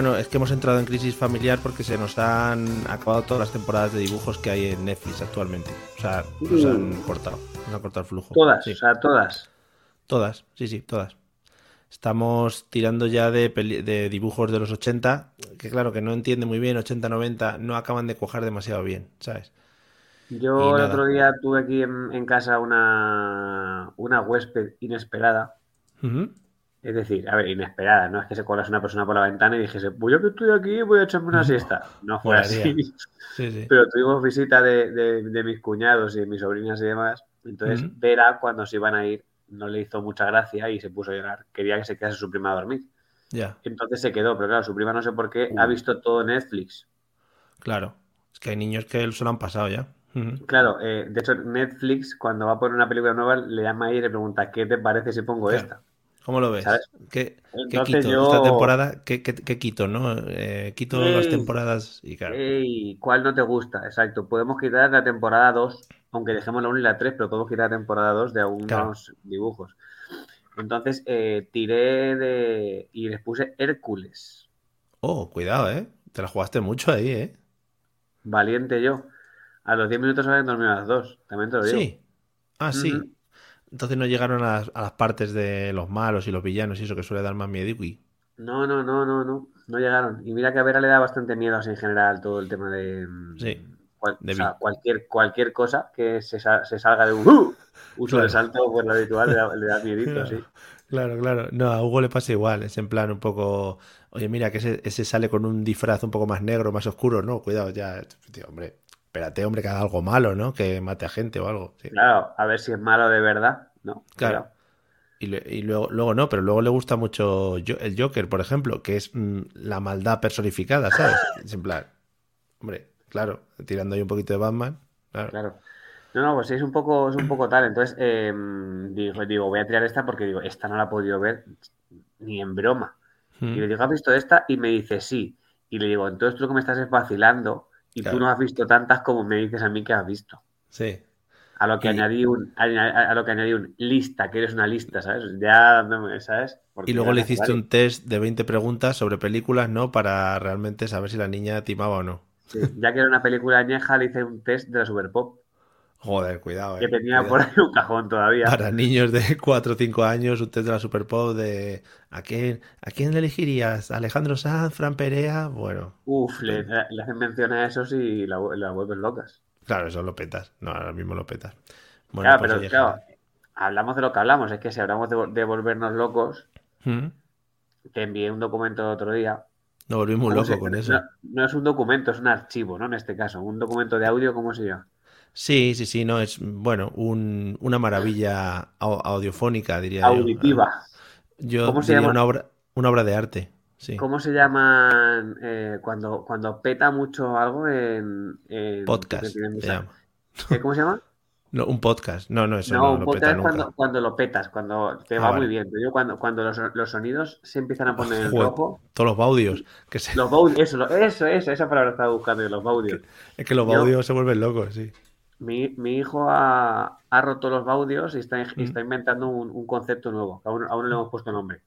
Bueno, es que hemos entrado en crisis familiar porque se nos han acabado todas las temporadas de dibujos que hay en Netflix actualmente. O sea, nos han cortado, nos han cortado el flujo. Todas, Sí. o sea, todas. Todas, sí, sí, todas. Estamos tirando ya de, peli- de dibujos de los 80, que claro, que no entiende muy bien, 80-90, no acaban de cuajar demasiado bien, ¿sabes? Yo el otro día tuve aquí en, en casa una, una huésped inesperada. Ujú. Es decir, a ver, inesperada, no es que se colase una persona por la ventana y dijese, pues yo que estoy aquí voy a echarme una siesta. No fue así. Sí, sí. Pero tuvimos visita de, de- de mis cuñados y de mis sobrinas y demás. Entonces. Vera, cuando se iban a ir, no le hizo mucha gracia y se puso a llorar. Quería que se quedase su prima a dormir. Ya, Entonces se quedó, pero claro, su prima no sé por qué ha visto todo Netflix. claro. Es que hay niños que se lo han pasado ya. Claro, eh, de hecho, Netflix, cuando va a poner una película nueva, le llama y le pregunta, ¿qué te parece si pongo Claro. esta? ¿Cómo lo ves? ¿Qué, quito? yo- Esta temporada, ¿qué, qué, qué quito, no? Eh, quito las temporadas y claro. Ey, ¿cuál no te gusta? Exacto. Podemos quitar la temporada 2, aunque dejemos la 1 y la 3, pero podemos quitar la temporada 2 de algunos Claro. dibujos. Entonces, eh, tiré de... y les puse Hércules. Oh, cuidado, ¿eh? Te la jugaste mucho ahí, ¿eh? Valiente yo. A los 10 minutos habían dormido las dos. También te lo digo. Sí. Ah, sí. Entonces no llegaron a las, a las partes de los malos y los villanos y eso que suele dar más miedo. No, no, no, no, no. No llegaron. Y mira que a Vera le da bastante miedo así en general todo el tema de... mm, Sí, cual- de o sea, cualquier, cualquier cosa que se, se salga de un ¡uh! uso Claro. de salto por lo habitual le da, le da miedito, sí. Claro, claro. No, a Hugo le pasa igual. Es en plan un poco. Oye, mira, que ese, ese sale con un disfraz un poco más negro, más oscuro. No, cuidado, ya. Tío, hombre, espérate, hombre, que haga algo malo, ¿no? Que mate a gente o algo. sí. Claro, a ver si es malo de verdad. No, Claro. Y, le- y luego, luego no, pero luego le gusta mucho yo- el Joker, por ejemplo, que es mm, la maldad personificada, ¿sabes? Es en plan, hombre, claro, tirando ahí un poquito de Batman. Claro. Claro. No, no, pues es un poco, es un poco tal. Entonces, eh, digo, digo, voy a tirar esta porque digo, esta no la he podido ver ni en broma. Y Mm, le digo, ¿has visto esta? Y me dice, sí. Y le digo, entonces tú lo que me estás es vacilando y Claro. tú no has visto tantas como me dices a mí que has visto. Sí. A lo que Y- añadí un, a, lo que añadí un lista, que eres una lista, ¿sabes? Ya, ¿sabes? Porque Y luego le hiciste un test de 20 preguntas sobre películas, ¿no? Para realmente saber si la niña timaba o no. Sí, ya que era una película añeja, le hice un test de la Super Pop, Joder, cuidado, eh. que tenía Cuidado. por ahí un cajón todavía. Para niños de 4 o 5 años, un test de la Super Pop de ¿a quién, ¿a quién le elegirías? ¿Alejandro Sanz, Fran Perea? Bueno, Uf, le, le hacen mención a esos y la, la vuelven locas. claro, eso lo petas. No, ahora mismo lo petas. Bueno, claro, pues pero claro, hablamos de lo que hablamos. Es que si hablamos de, de volvernos locos. ¿Mm? te envié un documento el otro día. Nos volvimos ¿Cómo locos con no, eso. no es un documento, es un archivo, ¿no? En este caso, un documento de audio, ¿cómo se llama? Sí, sí, sí, no, es, bueno, un- una maravilla au- audiofónica, diría yo. Auditiva. Yo ¿Cómo se llama? una obra, una obra de arte, sí. ¿Cómo se llaman eh, cuando, cuando peta mucho algo en, en- Podcast, se llama. ¿Eh, ¿Cómo se llama? No, un podcast. No, no, eso No, no, un lo podcast peta es nunca. cuando, cuando lo petas, cuando te Ah, va vale. muy bien. Yo cuando, cuando los, los sonidos se empiezan a poner en rojo, todos los baudios. Que se- los baudios, eso, eso, eso, esa palabra estaba buscando, los baudios. es que los yo- baudios se vuelven locos, sí. Mi, mi hijo ha, ha roto los baudios y está, y está inventando un, un concepto nuevo, que aún, aún no le hemos puesto nombre.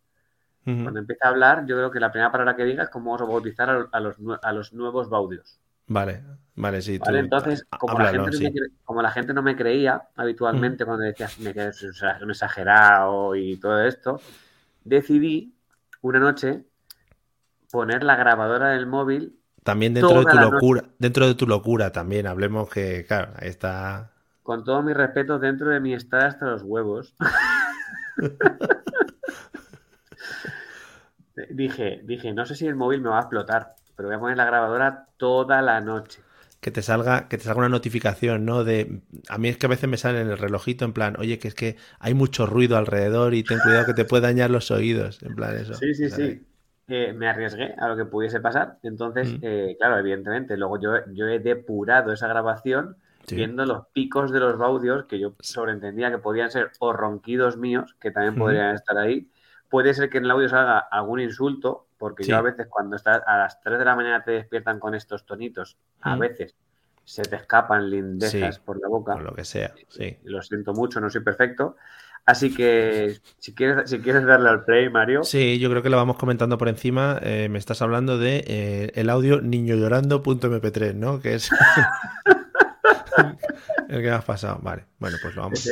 Cuando empiece a hablar, yo creo que la primera palabra que diga es cómo vamos a bautizar a, a los, a los nuevos baudios. Vale, vale, sí. ¿Vale? tú- Entonces, como la, gente no me como la gente no me creía habitualmente cuando decías me que es un exagerado y todo esto, decidí una noche poner la grabadora del móvil. También dentro de tu noche. locura, dentro de tu locura también, hablemos que, claro, ahí está. Con todo mi respeto, dentro de mi estar hasta los huevos. dije, dije, no sé si el móvil me va a explotar, pero voy a poner la grabadora toda la noche. Que te salga, que te salga una notificación, ¿no? De. A mí es que a veces me sale en el relojito en plan, oye, que es que hay mucho ruido alrededor y ten cuidado que te puede dañar los oídos. En plan eso. Sí, sí, ¿sabes? sí. Eh, me arriesgué a lo que pudiese pasar. Entonces, Mm. eh, claro, evidentemente, luego yo, yo he depurado esa grabación Sí. viendo los picos de los audios que yo sobreentendía que podían ser o ronquidos míos, que también podrían estar ahí. Puede ser que en el audio salga algún insulto, porque Sí. yo a veces cuando estás a las 3 de la mañana te despiertan con estos tonitos, a Mm. veces se te escapan lindejas Sí. por la boca. Lo que sea, sí. Lo siento mucho, no soy perfecto. Así que si quieres, si quieres darle al play, Mario. Sí, yo creo que lo vamos comentando por encima. Eh, me estás hablando de eh, el audio niñollorando.mp3, ¿no? Que es el que me has pasado. Vale, bueno, pues lo vamos.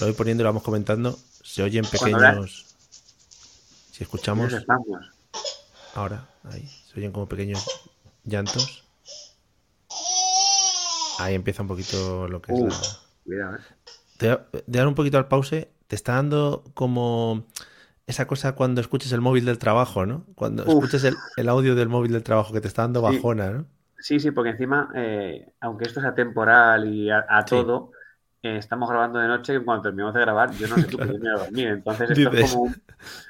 Lo voy poniendo y lo vamos comentando. Se oyen pequeños. Si escuchamos ahora, ahí, se oyen como pequeños llantos. Ahí empieza un poquito lo que es Uh, la. cuidado, eh. Te voy a- de dar un poquito al pause, te está dando como esa cosa cuando escuches el móvil del trabajo, ¿no? Cuando Uf. escuches el, el audio del móvil del trabajo que te está dando Sí. bajona, ¿no? Sí, sí, porque encima, eh, aunque esto sea temporal y a, a Sí. todo, eh, estamos grabando de noche y cuando terminamos de grabar, yo no sé tú, pero yo me voy a dormir. Entonces esto Dices, es como, un-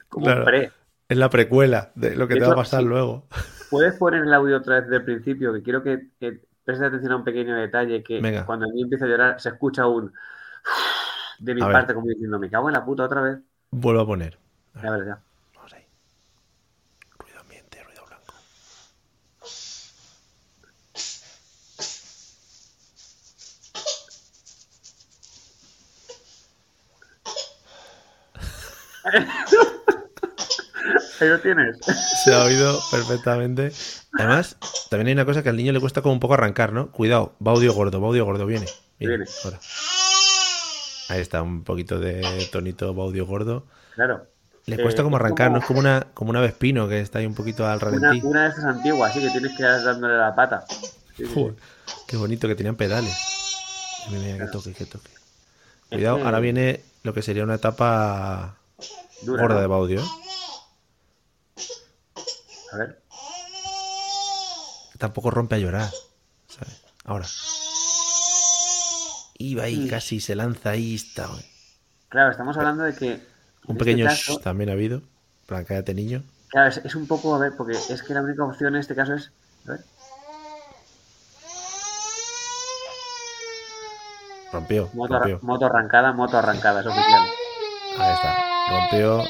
como claro. un pre. Es la precuela de lo que De te va a pasar sí. luego. ¿Puedes poner el audio otra vez del principio? Que quiero que, que prestes atención a un pequeño detalle que Venga. cuando el niño empieza a llorar se escucha un de mi A ver. parte como diciendo, me cago en la puta otra vez. Vuelvo a poner. A Ya ver, verás, ya. vamos ahí. Ruido ambiente, ruido blanco. Ahí lo tienes. Se ha oído perfectamente. Además, también hay una cosa que al niño le cuesta como un poco arrancar, ¿no? Cuidado, va audio gordo, va audio gordo, viene. Viene, Viene. ahora. Ahí está, un poquito de tonito va audio gordo. Claro. Le Eh, cuesta como es arrancar, como- ¿no? Es como una, como una vespino que está ahí un poquito al ralentí. una de estas antiguas, así que tienes que ir dándole la pata. Sí, qué bonito que tenían pedales. Mira, mira, que toque, que toque. Cuidado, ahora viene lo que sería una etapa Dura, gorda ¿no? de Baudio. ¿eh? A ver. Tampoco rompe a llorar. ¿sabes? Ahora. Iba ahí, casi se lanza ahí. Está, güey. Claro, estamos hablando de que. Un pequeño este caso, también ha habido. Plan, cállate, niño. claro, es, es un poco, a ver, porque es que la única opción en este caso es. A ver. Rompió, Moto, rompió. moto arrancada, moto arrancada, es oficial. Ahí está. Rompió.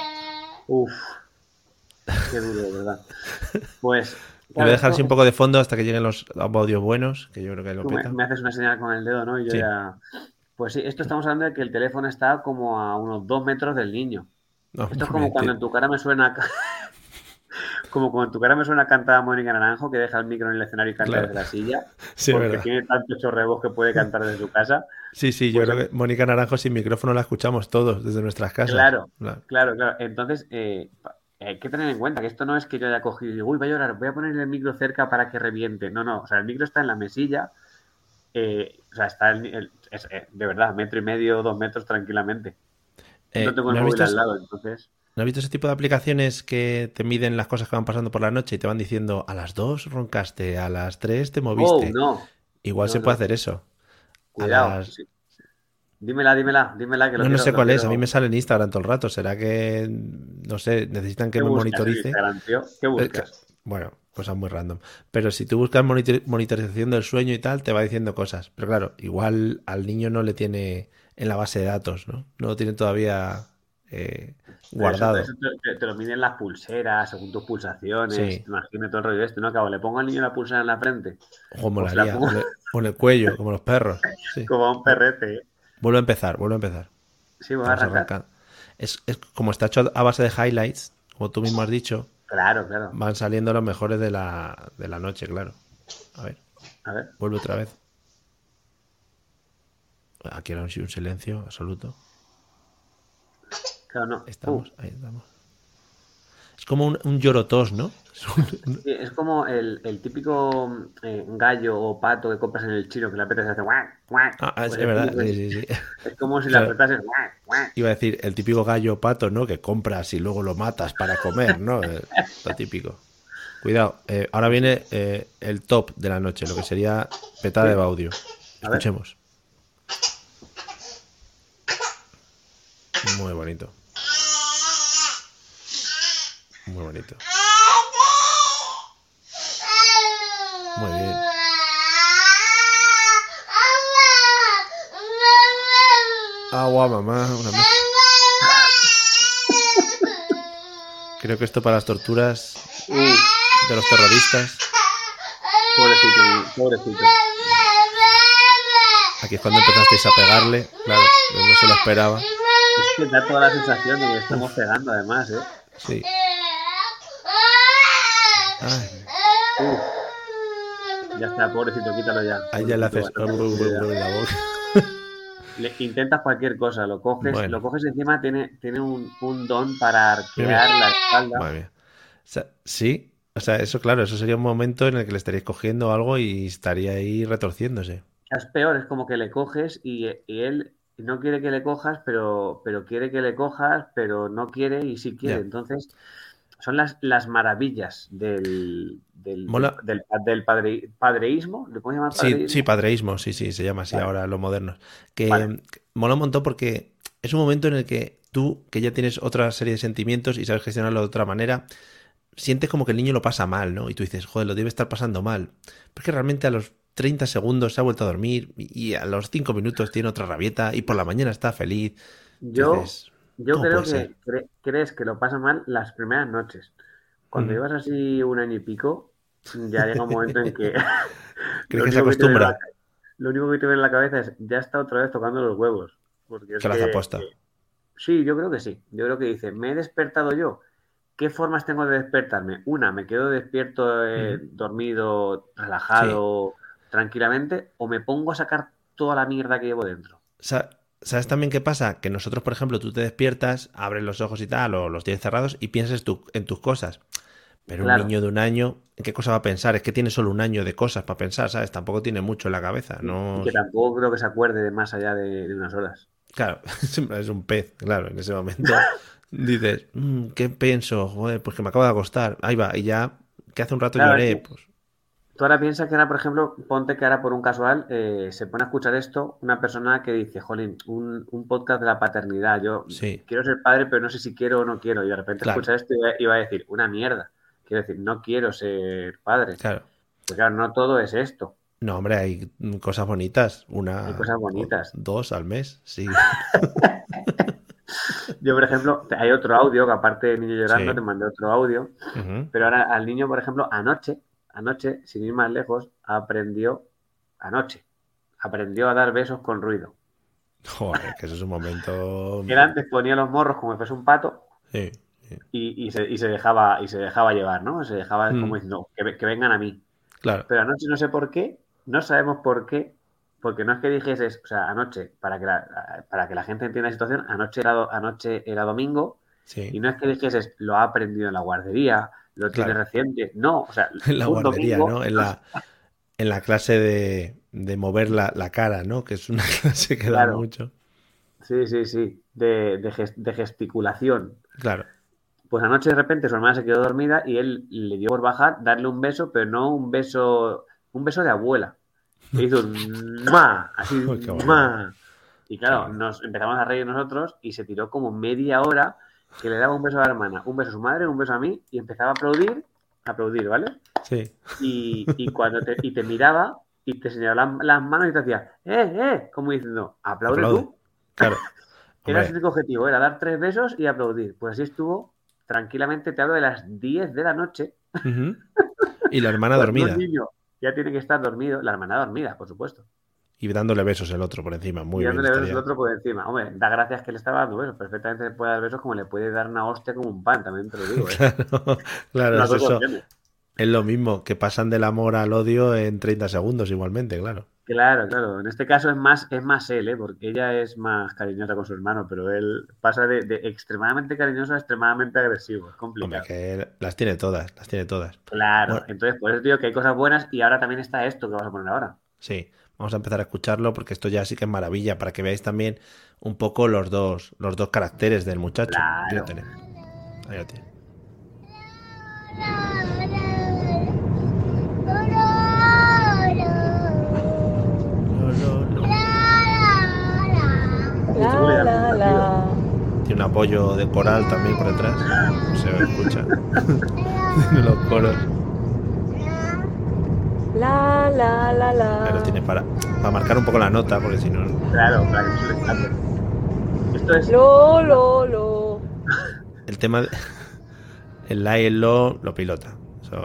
Uf. Qué duro, de verdad. Pues. Voy a dejar así un poco de fondo hasta que lleguen los audios buenos, que yo creo que lo Tú me, peta. me haces una señal con el dedo, ¿no? Y yo Sí. ya. Pues sí, esto estamos hablando de que el teléfono está como a unos dos metros del niño. No, Esto es como cuando en tu cara me suena. Como cuando en tu cara me suena cantar Mónica Naranjo, que deja el micro en el escenario y canta Claro. desde la silla, Sí, porque verdad. tiene tanto chorrebo que puede cantar desde su casa. Sí, sí, yo Pues creo que Mónica Naranjo sin micrófono la escuchamos todos desde nuestras casas. Claro. Claro. Claro, claro. Entonces, eh, hay que tener en cuenta que esto no es que yo haya cogido y digo, uy, va a llorar, voy a poner el micro cerca para que reviente. No, no, o sea, el micro está en la mesilla, eh, o sea, está el- el- es, eh, de verdad, metro y medio, dos metros tranquilamente. Eh, no tengo el ¿no has móvil visto al lado, entonces. ¿No has visto ese tipo de aplicaciones que te miden las cosas que van pasando por la noche y te van diciendo a las 2 roncaste, a las 3 te Oh, moviste? no, Igual No, se puede hacer eso. cuidado. las- sí. Dímela, dímela, dímela que lo No, no sé cuál es, a mí me sale en Instagram todo el rato. ¿Será que, no sé, necesitan que ¿Qué me monitorice? ¿Qué buscas? Bueno, cosas muy random. Pero si tú buscas monitor- monitorización del sueño y tal, te va diciendo cosas. Pero claro, igual al niño no le tiene en la base de datos, ¿no? No lo tiene todavía eh, guardado. Eso, eso te, te- lo miden las pulseras, según tus pulsaciones. Sí. Imagínate todo el rollo este, ¿no? Acabo, le pongo al niño la pulsera en la frente, Ojo, Pues la molaría. pongo- O en el- o en el cuello, como los perros. Sí. como a un perrete. Vuelvo a empezar, vuelvo a empezar. Sí, voy a arrancar. Es, es como está hecho a base de highlights, como tú mismo has dicho, Claro, claro. van saliendo los mejores de la, de la noche, claro. A ver, A ver. vuelve otra vez. Aquí ahora sí un silencio absoluto. Claro, no. Estamos, Uh, ahí estamos. Es como un, un llorotos, ¿no? Sí, es como el, el típico eh, gallo o pato que compras en el chino que le apetece hacer guac, guac. Ah, ah, es, Pues es verdad, es- sí, sí, sí. Es como si Claro. le apretases guac, guac. Iba a decir, el típico gallo pato, ¿no? Que compras y luego lo matas para comer, ¿no? Eh, Lo típico. Cuidado, eh, ahora viene eh, el top de la noche, lo que sería petada de Baudio. Escuchemos. Muy bonito. Muy bonito. Muy bien. Agua, mamá, una. Creo que esto para las torturas Uh, de los terroristas. pobrecito, pobrecito. Aquí es cuando empezasteis a pegarle. Claro, no se lo esperaba. Es que da toda la sensación de que estamos pegando además, ¿eh? Sí. Ay, Ya está, pobrecito, quítalo ya. ahí ya le haces la boca. Le intentas cualquier cosa, lo coges, Bueno. lo coges encima tiene, tiene un, un don para arquear la espalda. O sea, sí, o sea, eso claro, eso sería un momento en el que le estaríais cogiendo algo y estaría ahí retorciéndose. Es peor, es como que le coges y, y él no quiere que le cojas, pero, pero quiere que le cojas, pero no quiere y sí quiere. Ya. Entonces, son las, las maravillas del, del, Mola. del, del padre, padreísmo. ¿Le podemos llamar Sí, padreísmo? sí, padreísmo, sí, sí, se llama así Vale. ahora los modernos. Que Vale. mola un montón porque es un momento en el que tú, que ya tienes otra serie de sentimientos y sabes gestionarlo de otra manera, sientes como que el niño lo pasa mal, ¿no? Y tú dices, joder, lo debe estar pasando mal. Pero es que realmente a los 30 segundos se ha vuelto a dormir y y a los 5 minutos tiene otra rabieta y por la mañana está feliz. Yo, Entonces, yo ¿cómo creo que cre- crees que lo pasa mal las primeras noches. Cuando Ujú. llevas así un año y pico, ya llega un momento en que Creo lo que se la acostumbra. lo único que te viene en la cabeza es, ya está otra vez tocando los huevos. Porque es Que que- aposta. que- sí, yo creo que sí. Yo creo que dice, me he despertado yo. ¿Qué formas tengo de despertarme? Una, me quedo despierto, eh, dormido, relajado, tranquilamente, o me pongo a sacar toda la mierda que llevo dentro. Sa- ¿Sabes también qué pasa? Que nosotros, por ejemplo, tú te despiertas, abres los ojos y tal, o los tienes cerrados y piensas en tus cosas. Pero Claro. un niño de un año, ¿en qué cosa va a pensar? Es que tiene solo un año de cosas para pensar, ¿sabes? Tampoco tiene mucho en la cabeza. No... Y que tampoco creo que se acuerde de más allá de, de unas horas. Claro, es un pez, claro, en ese momento. Dices, "Mm, ¿qué pienso? Joder, pues que me acabo de acostar. Ahí va, y ya, que hace un rato Claro, lloré, es que- pues Tú ahora piensas que ahora, por ejemplo, ponte que ahora por un casual eh, se pone a escuchar esto una persona que dice, jolín, un, un podcast de la paternidad, yo sí, quiero ser padre, pero no sé si quiero o no quiero. Y de repente Claro. escucha esto y va, a decir, una mierda. Quiero decir, no quiero ser padre. claro. Porque claro, no todo es esto. No, hombre, hay cosas bonitas. Una. Hay cosas bonitas. Dos al mes, sí. Yo, por ejemplo, hay otro audio, que aparte de niño llorando, Sí. te mandé otro audio. Pero ahora al niño, por ejemplo, anoche, anoche, sin ir más lejos, aprendió, anoche, aprendió a dar besos con ruido. Joder, que eso es un momento. Él antes ponía los morros como si fuese un pato Sí, sí, y, y se, y se dejaba, y se dejaba llevar, ¿no? Se dejaba Mm. como diciendo, que, ve- que vengan a mí. claro. Pero anoche no sé por qué, no sabemos por qué, porque no es que dijeses, o sea, anoche, para que la, para que la gente entienda la situación, anoche era, anoche era domingo y no es que dijeses, lo ha aprendido en la guardería, lo tiene Claro. reciente. No, o sea, En la guardería, domingo- ¿no? En la, en la clase de, de mover la, la cara, ¿no? Que es una clase que da Claro. mucho. Sí, sí, sí, de, de ges- de gesticulación. Claro. Pues anoche de repente su hermana se quedó dormida y él le dio por bajar, darle un beso, pero no un beso, un beso de abuela. Le hizo un ma, así, ma. Y claro, nos empezamos a reír nosotros y se tiró como media hora que le daba un beso a la hermana, un beso a su madre, un beso a mí y empezaba a aplaudir, a aplaudir, ¿vale? Sí. Y, y cuando te, y te miraba y te señalaba las, manos y te hacía, ¡eh, eh! Como diciendo, aplaude, Aplaude. tú. Claro. Era su único objetivo, era dar tres besos y aplaudir. Pues así estuvo tranquilamente, te hablo de las 10 de la noche. Y la hermana dormida. Ya tiene que estar dormido, la hermana dormida, por supuesto. Y dándole besos el otro por encima. Muy y bien. dándole besos el otro por encima. Hombre, da gracias que le estaba dando besos. Perfectamente le puede dar besos como le puede dar una hostia como un pan, también te lo digo. ¿eh? Claro, claro, es eso. lo mismo, que pasan del amor al odio en 30 segundos igualmente, claro. Claro, claro. En este caso es más, es más él, ¿eh? porque ella es más cariñosa con su hermano, pero él pasa de, de extremadamente cariñoso a extremadamente agresivo. Es Hombre, complicado. que él- las tiene todas, las tiene todas. Claro. Bueno. Entonces, por eso digo que hay cosas buenas y ahora también está esto que vamos a poner ahora. Sí, vamos a empezar a escucharlo porque esto ya sí que es maravilla, para que veáis también un poco los dos, los dos caracteres del muchacho. Claro. Lo. Ahí lo tiene. Lo, lo, la. Tiene un apoyo de coral también por detrás. Se escucha. Tiene los coros. La, la, la, la. Pero tiene para, para marcar un poco la nota, porque si no. Claro, para que no se le escape. Esto es. Lo, lo, lo. El tema de. El la y el lo lo pilota.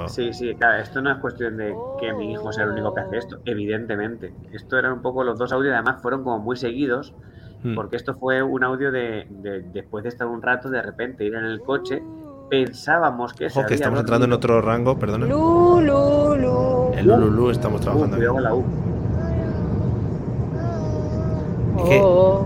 Sí, sí, claro, esto no es cuestión de que mi hijo sea el único que hace esto, evidentemente. Esto eran un poco los dos audios, además fueron como muy seguidos, Mm. porque esto fue un audio de, de- después de estar un rato, de repente ir en el coche, pensábamos que se Ojo, que había estamos entrando en otro rango, perdona. Lu, lu, lu. El Lululu estamos Uh, trabajando aquí. cuidado la U. Es que- Oh.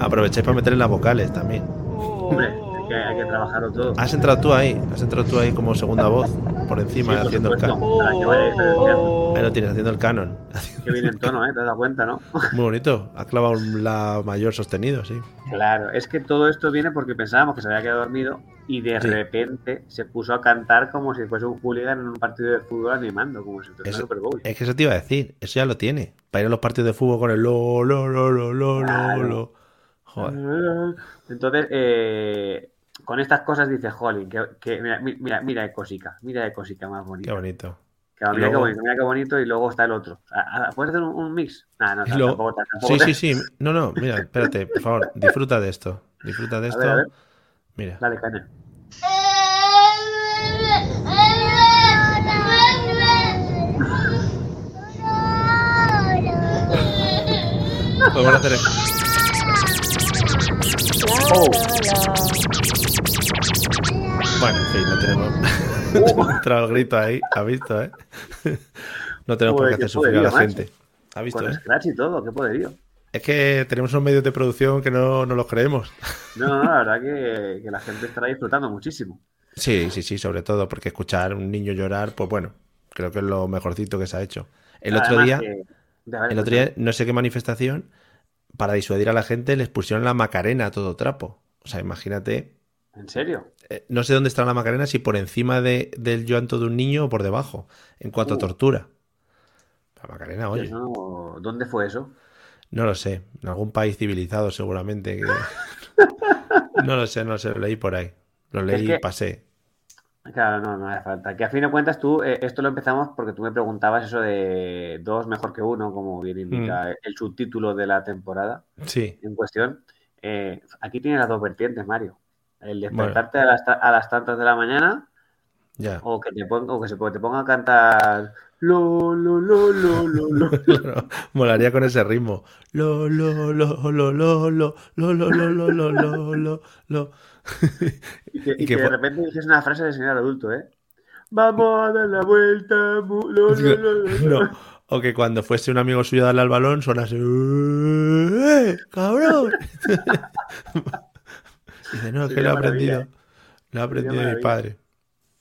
Aprovecháis para meterle las vocales también. Hombre, hay que, hay que trabajarlo todo. Has entrado tú ahí, has entrado tú ahí como segunda voz, por encima, Sí, por haciendo el canon. Diferenciando. Ahí lo tienes, haciendo el canon. Que viene en tono, ¿eh? ¿Te has dado cuenta, no? Muy bonito. Ha clavado un la mayor sostenido, sí. Claro, es que todo esto viene porque pensábamos que se había quedado dormido y de Sí. repente se puso a cantar como si fuese un hooligan en un partido de fútbol animando, como si fuese un Super Bowl. Es que eso te iba a decir, eso ya lo tiene. Para ir a los partidos de fútbol con el lo, lo, lo, lo, lo, lo, Claro. lo. Joder. Entonces, eh, con estas cosas dice Holly, que, que mira, mi- mira, mira de cosica, mira de cosica más Qué bonita. bonito. Que, mira Y luego- qué bonito, mira qué bonito y luego está el otro. Ah, ah, ¿Puedes hacer un, un mix? Nah, no, luego- tampoco, tampoco Sí, te- sí, sí. No, no, mira, espérate, por favor, disfruta de esto. Disfruta de A esto. ver, a ver. Mira. Dale, caña. Podemos hacer esto. Oh. No tenemos. Ha entrado el grito ahí, ha visto, ¿eh? No tenemos por qué hacer sufrir a la gente. Ha visto, Con ¿eh? Scratch y todo, qué poderío. Es que tenemos unos medios de producción que no, no los creemos. No, no, la verdad que, que la gente estará disfrutando muchísimo. Sí, sí, sí, sobre todo porque escuchar a un niño llorar, pues bueno, creo que es lo mejorcito que se ha hecho. El otro día, que- el otro día, no sé qué manifestación, para disuadir a la gente, les pusieron la Macarena a todo trapo. O sea, imagínate, ¿En serio? Eh, no sé dónde está la Macarena, si por encima de, del llanto de un niño o por debajo, en cuanto a Uh. tortura. La Macarena, oye, Eso- ¿Dónde fue eso? no lo sé, en algún país civilizado seguramente. que- No lo sé, no lo sé, lo leí por ahí. Lo Es leí y pasé. Claro, no, no hace falta. Que a fin de cuentas tú, eh, esto lo empezamos porque tú me preguntabas eso de dos mejor que uno, como bien indica Mm. el subtítulo de la temporada Sí, en cuestión. Eh, aquí tiene las dos vertientes, Mario. El despertarte a, las, a las tantas de la mañana ya. o que te ponga, o que se te ponga a cantar lo, lo, lo, lo, lo, lo. Claro, molaría con ese ritmo. Lo, lo, lo, lo, lo, lo, lo, lo, lo, lo, lo, lo, lo, lo. Y que, Y que que de repente dices una frase de señor adulto, ¿eh? Vamos a dar la vuelta. lo, lo, lo, lo. No, o que cuando fuese un amigo suyo a darle al balón sonase ¡Eh, cabrón! Dice, no, es que lo he aprendido. ¿eh? Lo he aprendido de mi padre.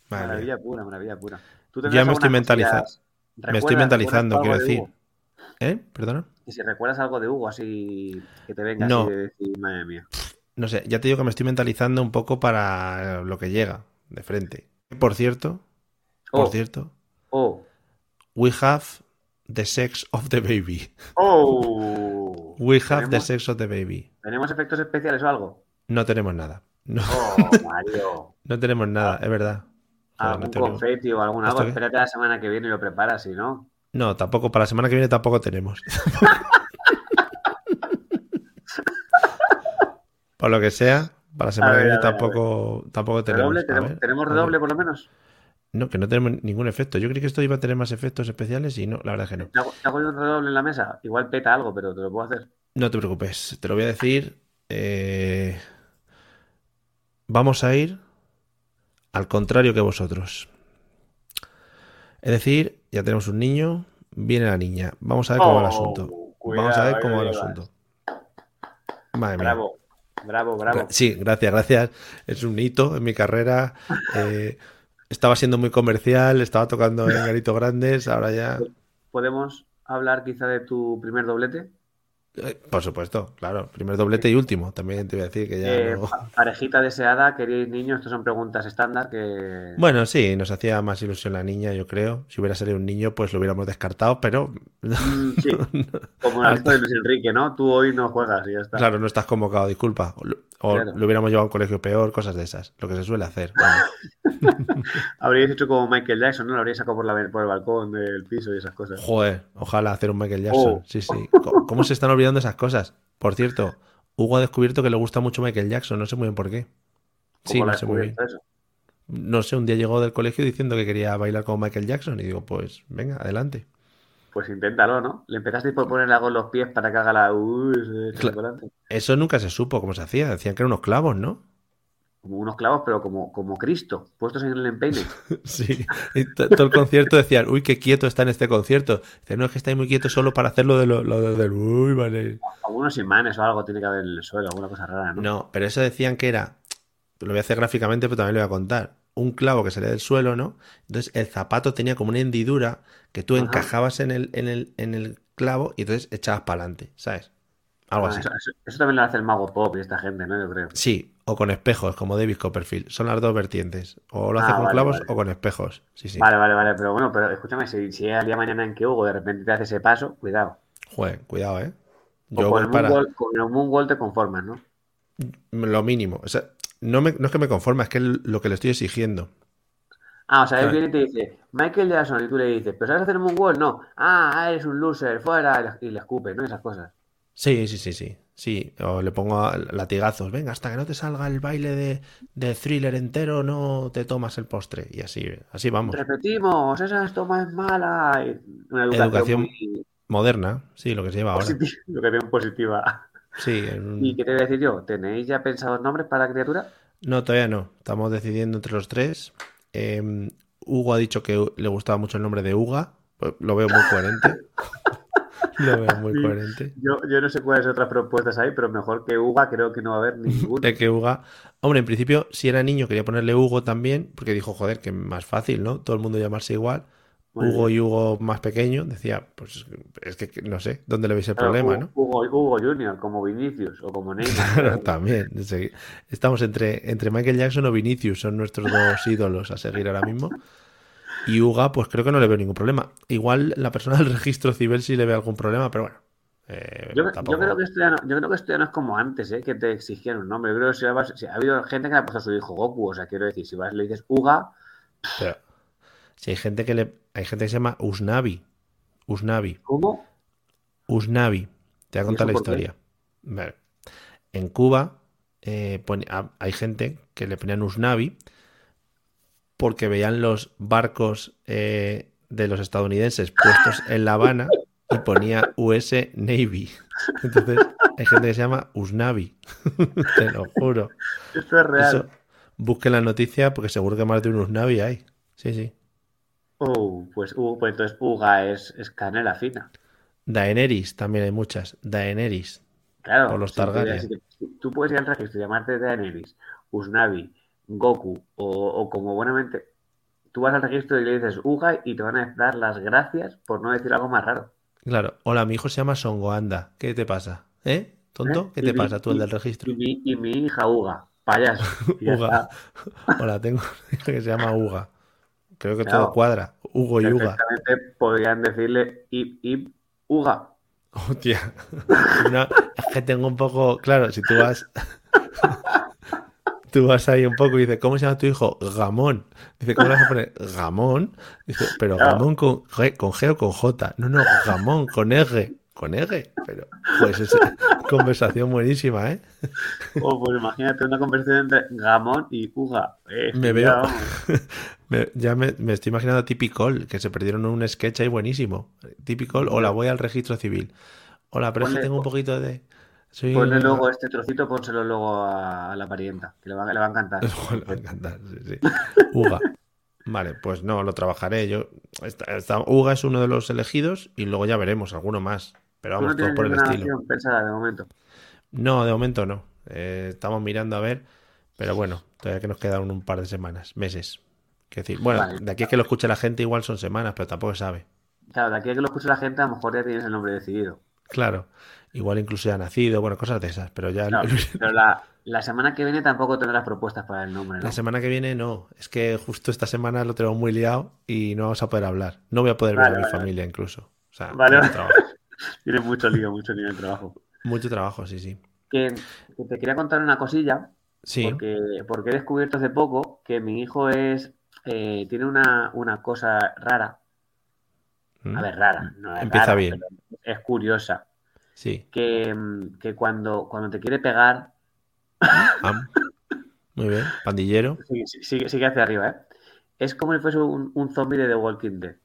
Madre. Maravilla pura, maravilla pura. ¿Tú Ya me estoy algunas mentaliza- cosillas? Me estoy ¿Recuerdas- mentalizando, quiero de decir. Hugo? ¿Eh? ¿Perdona? Y si recuerdas algo de Hugo, así que te venga No. así de decir, madre mía. No sé, ya te digo que me estoy mentalizando un poco para lo que llega de frente. Por cierto, por Oh, cierto, oh, we have the sex of the baby. oh. We have the ¿Tenemos, sex of the baby. ¿Tenemos efectos especiales o algo? No tenemos nada. No, Oh, Mario. no tenemos nada, es verdad. Joder, no Algún tenemos- confeti o algún ¿Esto algo. qué? Espérate la semana que viene y lo preparas, si no. No, tampoco, para la semana que viene tampoco tenemos. Por lo que sea, para la semana que viene tampoco, tampoco tenemos. ¿Redoble? ¿Tenemos, ¿tenemos redoble por lo menos? No, que no tenemos ningún efecto. Yo creí que esto iba a tener más efectos especiales y no, la verdad es que no. ¿Te hago, te hago un redoble en la mesa? Igual peta algo, pero te lo puedo hacer. No te preocupes, te lo voy a decir. eh, Vamos a ir al contrario que vosotros. Es decir, ya tenemos un niño, viene la niña. Vamos a ver cómo va el asunto. Oh, Vamos a ver cuidado, cómo va el asunto. Madre mía. Bravo, bravo, bravo. Sí, gracias, gracias. Es un hito en mi carrera. Eh, estaba siendo muy comercial, estaba tocando en garitos grandes, ahora ya. ¿Podemos hablar quizá de tu primer doblete? Por supuesto, claro. Primer doblete y último. También te voy a decir que ya Eh, no- parejita deseada, queréis niños, estas son preguntas estándar que... Bueno, sí, nos hacía más ilusión la niña, yo creo. Si hubiera salido un niño, pues lo hubiéramos descartado, pero Mm, sí, como lista de Luis Enrique, ¿no? Tú hoy no juegas y ya está. claro, no estás convocado, disculpa. O, lo- o Claro. lo hubiéramos llevado a un colegio peor, cosas de esas. Lo que se suele hacer. Habríais hecho como Michael Jackson, ¿no? Lo habríais sacado por, la, por el balcón del piso y esas cosas. Joder, ojalá hacer un Michael Jackson. Oh. Sí, sí. ¿Cómo, cómo se están olvidando esas cosas? Por cierto, Hugo ha descubierto que le gusta mucho Michael Jackson, no sé muy bien por qué. Sí, ¿Cómo lo no sé muy bien. eso? No sé, un día llegó del colegio diciendo que quería bailar como Michael Jackson y digo, pues venga, adelante. Pues inténtalo, ¿no? Le empezaste por ponerle algo en los pies para que haga la... Uy. Eso nunca se supo cómo se hacía. Decían que eran unos clavos, ¿no? Como unos clavos, pero como, como Cristo, puestos en el empeine. Sí, y to- todo el concierto decían, uy, qué quieto está en este concierto. Dice, no, es que está ahí muy quieto solo para hacerlo de lo, lo de- del, uy, vale. Algunos imanes o algo tiene que haber en el suelo, alguna cosa rara, ¿no? No, pero eso decían que era, lo voy a hacer gráficamente, pero también lo voy a contar, un clavo que salía del suelo, ¿no? Entonces el zapato tenía como una hendidura que tú Ajá. encajabas en el, en el, en el clavo y entonces echabas para adelante, ¿sabes? Algo Ah, así. eso, también lo hace el mago pop y esta gente, ¿no? Yo creo. Sí, o con espejos, como David Copperfield. Son las dos vertientes. O lo hace Ah, con vale, clavos vale. o con espejos. Sí, sí. Vale, vale, vale, pero bueno, pero escúchame, si, si el día de mañana en que Hugo de repente te hace ese paso, cuidado. Joder, cuidado, ¿eh? O Yo con el, para con el moonwalk te conformas, ¿no? lo mínimo. O sea, no, me- no es que me conforme, es que es lo que le estoy exigiendo. Ah, o sea, él viene y te dice, Michael Jackson, y tú le dices, ¿pero sabes hacer moonwalk? No. Ah, eres un loser, fuera, y le, y le escupe, ¿no? Esas cosas. Sí, sí, sí, sí. Sí, o le pongo a- latigazos. Venga, hasta que no te salga el baile de, de thriller entero, no te tomas el postre. Y así, así vamos. Repetimos, esa toma es mala. Y Una educación, Educación muy Moderna, sí, lo que se lleva ahora. positiva. Educación positiva. Sí, en ¿Y qué te voy a decir yo? ¿Tenéis ya pensados nombres para la criatura? No, todavía no. Estamos decidiendo entre los tres. Eh, Hugo ha dicho que le gustaba mucho el nombre de Uga. Pues Lo veo muy coherente. Lo veo muy Sí. coherente. Yo, yo no sé cuáles otras propuestas hay, pero mejor que Uga creo que no va a haber ninguna. De que Uga. Hombre, en principio, si era niño, quería ponerle Hugo también, porque dijo, joder, que más fácil, ¿no? Todo el mundo llamarse igual. Muy Hugo bien. y Hugo más pequeño, decía, pues es que no sé, ¿dónde le veis el Claro, problema, Hugo, no? Hugo, Hugo Junior, como Vinicius o como Neymar. Claro, también. Estamos entre, entre Michael Jackson o Vinicius, son nuestros dos ídolos a seguir ahora mismo. Y Uga, pues creo que no le veo ningún problema. Igual la persona del registro civil sí le ve algún problema, pero bueno. eh, Yo, yo creo que esto ya no, yo creo que esto ya no es como antes, ¿eh? que te exigían un nombre. Yo creo que si, vas- si ha habido gente que le ha puesto a su hijo Goku, o sea, quiero decir, si vas le dices Uga, pero si hay gente que le, hay gente que se llama Usnavi. Usnavi. ¿cómo? Usnavi. Te voy a ¿Y contar la historia. Vale. En Cuba eh, pone- hay gente que le ponían Usnavi porque veían los barcos eh, de los estadounidenses puestos en La Habana y ponía US Navy. Entonces hay gente que se llama Usnavi. Te lo juro. Esto es real. Eso, busquen la noticia porque seguro que más de un Usnavi hay. Sí, sí. Oh, pues, uh, pues entonces Uga es, es canela fina. Daenerys también hay muchas. Daenerys. Claro, Por los Targaryen. tú puedes ir al registro y llamarte Daenerys, Usnavi, Goku o, o como buenamente. Tú vas al registro y le dices Uga y te van a dar las gracias por no decir algo más raro. Claro. Hola, mi hijo se llama Songoanda. ¿Qué te pasa? ¿Eh? ¿Tonto? ¿Eh? ¿Qué Y te mi- pasa tú, el del registro? Y mi, y mi hija Uga, payaso. Uga. Hola, tengo un hijo que se llama Uga. Creo que Claro. todo cuadra. Hugo y Uga. Podrían decirle Ib, Ib, Uga. Hostia. No, es que tengo un poco. Claro, si tú vas. Tú vas ahí un poco y dices, ¿cómo se llama tu hijo? Gamón. Dice, ¿cómo le vas a poner? Gamón. Dice, pero. Gamón con G, con G o con J. No, no, Gamón con R. Con R. Pero, pues es conversación buenísima, ¿eh? O pues imagínate una conversación entre Gamón y Uga. Eh, Me veo. Me- ya me, me estoy imaginando a Typical, que se perdieron un sketch ahí buenísimo. Typical, hola, voy al registro civil. Hola, pero es que tengo un poquito de... Soy Ponle luego este trocito, pónselo luego a, la parienta, que le va, le va a encantar. Le va a encantar, sí, sí. Uga. Vale, pues no, lo trabajaré. Yo, esta- esta- Uga es uno de los elegidos y luego ya veremos alguno más. Pero no vamos, todos tienes por el estilo. pensada de momento. No, de momento no. Eh, estamos mirando a ver, pero bueno, todavía que nos quedan un par de semanas, meses. Quiero decir, bueno, Vale. de aquí a que lo escuche la gente igual son semanas, pero tampoco se sabe. Claro, de aquí a que lo escuche la gente, a lo mejor ya tienes el nombre decidido. Claro, igual incluso ya ha nacido, bueno, cosas de esas, pero ya Claro, pero la, la semana que viene tampoco tendrás propuestas para el nombre, ¿no? la semana que viene no. Es que justo esta semana lo tenemos muy liado y no vamos a poder hablar. No voy a poder ver Vale, a mi familia incluso. O sea, Vale. Tienes mucho lío, mucho lío de trabajo. Mucho trabajo, sí, sí. Que, que te quería contar una cosilla, Sí, porque, porque he descubierto hace poco que mi hijo es eh, tiene una, una cosa rara. ¿Mm? A ver, rara. No es Empieza rara, bien. es curiosa. Sí. Que, mm, que cuando, cuando te quiere pegar, Am. Muy bien. Pandillero. sigue, sigue, sigue hacia arriba, ¿eh? Es como si fuese un, un zombie de The Walking Dead.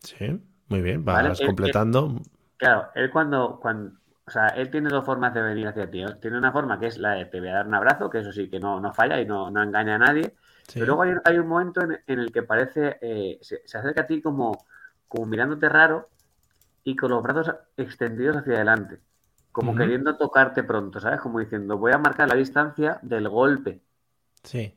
Sí, muy bien. Vale, Vas completando. Claro, él cuando, cuando, o sea, él tiene dos formas de venir hacia ti. Tiene una forma que es la de te voy a dar un abrazo, que eso sí que no, no falla y no, no engaña a nadie. Sí. Pero luego hay, hay un momento en, en el que parece, eh, se, se acerca a ti como, como mirándote raro y con los brazos extendidos hacia adelante, como queriendo tocarte pronto, ¿sabes? Como diciendo, voy a marcar la distancia del golpe, Sí.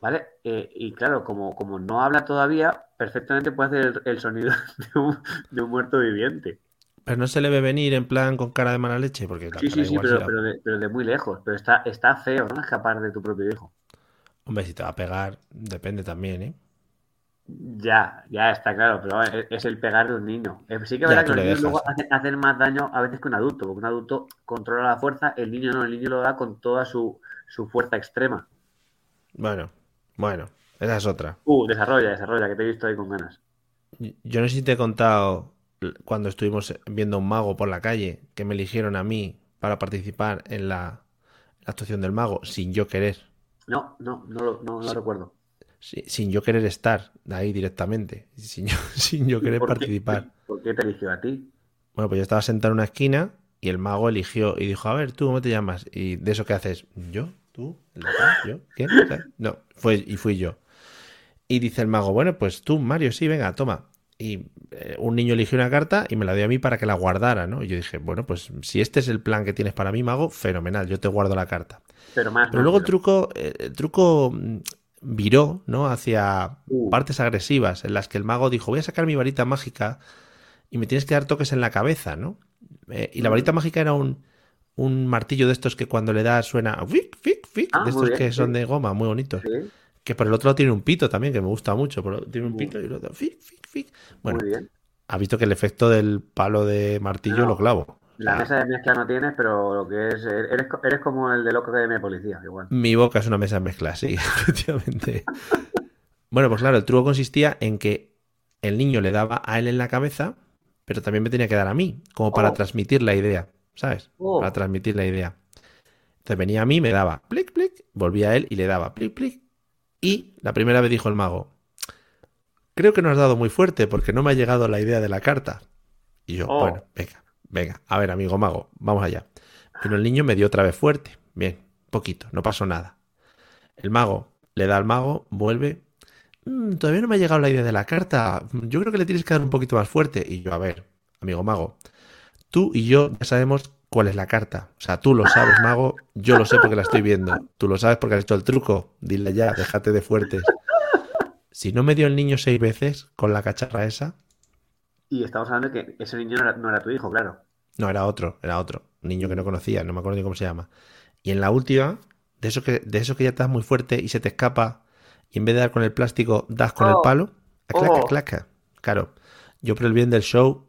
¿vale? Eh, y claro, como, como no habla todavía, perfectamente puede hacer el, el sonido de un, de un muerto viviente. Pero no se le ve venir en plan con cara de mala leche, porque Sí, sí, sí, pero, pero, de, pero de muy lejos. Pero está, está feo, ¿no? Escapar de tu propio hijo. Hombre, si te va a pegar, depende también, ¿eh? Ya, ya está claro, pero es, es el pegar de un niño. Eh, Sí que es verdad que los niños luego hacen, hacen más daño a veces que un adulto, porque un adulto controla la fuerza, el niño no, el niño lo da con toda su, su fuerza extrema. Bueno, bueno, esa es otra. Uh, desarrolla, desarrolla, que te he visto ahí con ganas. Yo no sé si te he contado cuando estuvimos viendo a un mago por la calle, que me eligieron a mí para participar en la, la actuación del mago, sin yo querer. No, no, no, lo- no, no Sí. recuerdo. Si- Sin yo querer estar ahí directamente, sin yo, sin yo querer ¿Por qué- participar. ¿Por qué te eligió a ti? Bueno, pues yo estaba sentado en una esquina y el mago eligió y dijo, a ver, ¿tú cómo te llamas? Y de eso que haces, ¿yo? ¿Tú? ¿El? ¿Yo? ¿Sabes? No, fue, y fui yo. Y dice el mago, bueno, pues tú, Mario, sí, venga, toma. Y eh, un niño eligió una carta y me la dio a mí para que la guardara, ¿no? Y yo dije, bueno, pues si este es el plan que tienes para mí, mago, fenomenal, yo te guardo la carta. Pero más. Pero luego el truco, eh, el truco mm, viró, ¿no? Hacia Uh. partes agresivas, en las que el mago dijo, voy a sacar mi varita mágica y me tienes que dar toques en la cabeza, ¿no? Eh, y la Mm. varita mágica era un, un martillo de estos que cuando le das suena fic, fic, fic, Ah, de estos bien, que son de goma, muy bonitos. Sí, Que por el otro lado tiene un pito también, que me gusta mucho, pero tiene un Uh. pito y lo otro, fic, fic, fic. Bueno, ha visto que el efecto del palo de martillo No. lo clavo. La mesa de mezcla no tienes, pero lo que es. Eres, co- eres como el de loco de mi policía, igual. Mi boca es una mesa de mezcla, sí, efectivamente. Bueno, pues claro, el truco consistía en que el niño le daba a él en la cabeza, pero también me tenía que dar a mí, como para Oh. transmitir la idea, ¿sabes? Oh. Para transmitir la idea. Entonces venía a mí, me daba plic, plic, volvía a él y le daba plic, plic. Y la primera vez dijo el mago, creo que no has dado muy fuerte porque no me ha llegado la idea de la carta. Y yo, Oh. bueno, venga, venga, a ver, amigo mago, vamos allá. Vino el niño, me dio otra vez fuerte. Bien, poquito, no pasó nada. El mago le da al mago, vuelve. "Mm, todavía no me ha llegado la idea de la carta. Yo creo que le tienes que dar un poquito más fuerte. Y yo, a ver, amigo mago, tú y yo ya sabemos cuál es la carta. O sea, tú lo sabes, mago, yo lo sé porque la estoy viendo. Tú lo sabes porque has hecho el truco. Dile ya, déjate de fuertes. Si no me dio el niño seis veces con la cacharra esa, Y estamos hablando de que ese niño no era, no era tu hijo, claro. No, era otro, era otro. Un niño que no conocía, no me acuerdo ni cómo se llama. Y en la última, de eso que, de que ya estás muy fuerte y se te escapa, y en vez de dar con el plástico, das con el Oh. palo, a claca, Oh. Claro, yo por el bien del show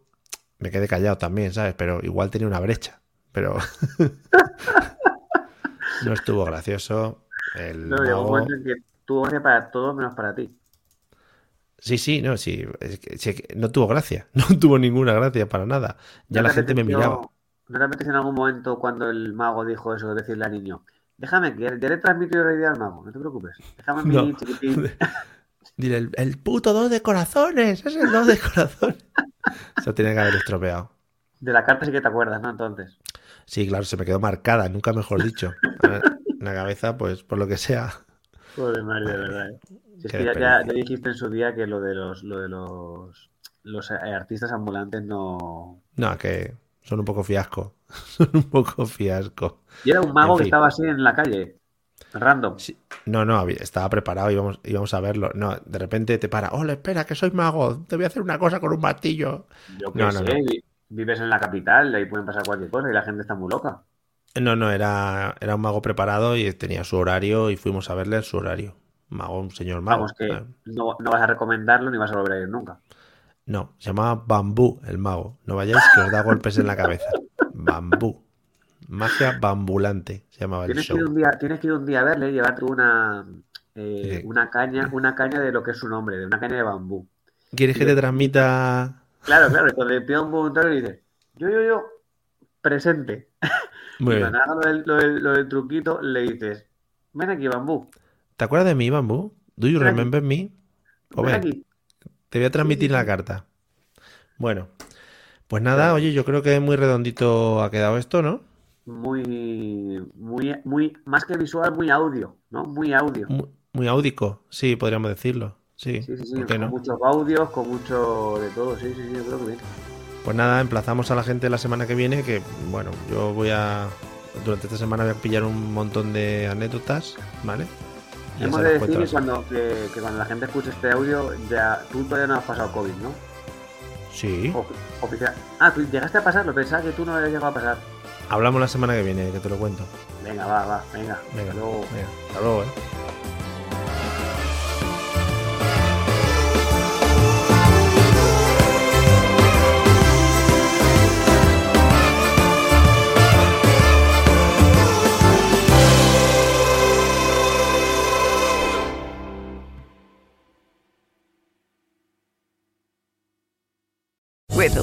me quedé callado también, ¿sabes? Pero igual tenía una brecha. Pero no estuvo gracioso. El No, mago- que tuvo gracia para todos menos para ti. Sí, sí, no, sí, es que- no tuvo gracia, no tuvo ninguna gracia para nada. Ya ¿No la te gente me miraba. ¿No te en algún momento cuando el mago dijo eso, decirle al niño, déjame, que ya le he transmitido la idea al mago, no te preocupes, déjame No. chiquitín. Dile, el, el puto dos de corazones, es el dos de corazones. Eso tiene que haber estropeado. De la carta sí que te acuerdas, ¿no? Entonces. Sí, claro, se me quedó marcada, nunca mejor dicho. En la cabeza, pues por lo que sea. Joder, madre, de verdad. ¿eh? Si es Qué que ya, ya- experiencia. ya dijiste en su día que lo de los, lo de los, los eh, artistas ambulantes no. No, que son un poco fiasco. Son un poco fiasco. Y era un mago En que fin. estaba así en la calle, random. Sí. No, no, estaba preparado, íbamos, íbamos a verlo. No, de repente te para. Hola, espera, que soy mago. Te voy a hacer una cosa con un martillo. Yo qué No, sé, no. vi- vives en la capital, ahí pueden pasar cualquier cosa y la gente está muy loca. No, no, era, era un mago preparado y tenía su horario y fuimos a verle en su horario. Mago, un señor mago. Vamos, que Eh, no, no vas a recomendarlo ni vas a volver a ir nunca. No, se llamaba Bambú, el mago. No vayáis que os da golpes en la cabeza. Bambú. Magia bambulante se llamaba el Tienes que, show. ir un día, tienes que ir un día a verle y llevarte una, eh, Sí. una caña, una caña de lo que es su nombre, de una caña de bambú. ¿Quieres que te transmita? Claro, claro, cuando le a un voluntario y dice, yo, yo, yo, presente. Muy y bien. cuando haga lo del, lo del- lo del truquito, le dices, ven aquí, bambú, ¿Te acuerdas de mí, Bambú? ¿Do you Ven aquí. remember me? O ven ven, aquí. te voy a transmitir la carta. Bueno, pues nada, oye, yo creo que muy redondito ha quedado esto, ¿no? Muy, muy, muy, más que visual, muy audio, ¿no? Muy audio. Muy, muy áudico, sí, podríamos decirlo. Sí, Sí, sí, sí, ¿por qué con no? muchos audios, con mucho de todo, sí, sí, sí, yo creo que bien. Pues nada, emplazamos a la gente la semana que viene, que bueno, yo voy a... Durante esta semana voy a pillar un montón de anécdotas, ¿vale? Y Hemos de decir cuando, que, que cuando la gente escuche este audio, ya tú todavía no has pasado COVID, ¿no? Sí, Ofi- oficial. Ah, tú llegaste a pasarlo, pensaba que tú no habías llegado a pasar. hablamos la semana que viene, que te lo cuento. Venga, va, va, venga. Venga, Hasta luego. venga, hasta luego, ¿eh?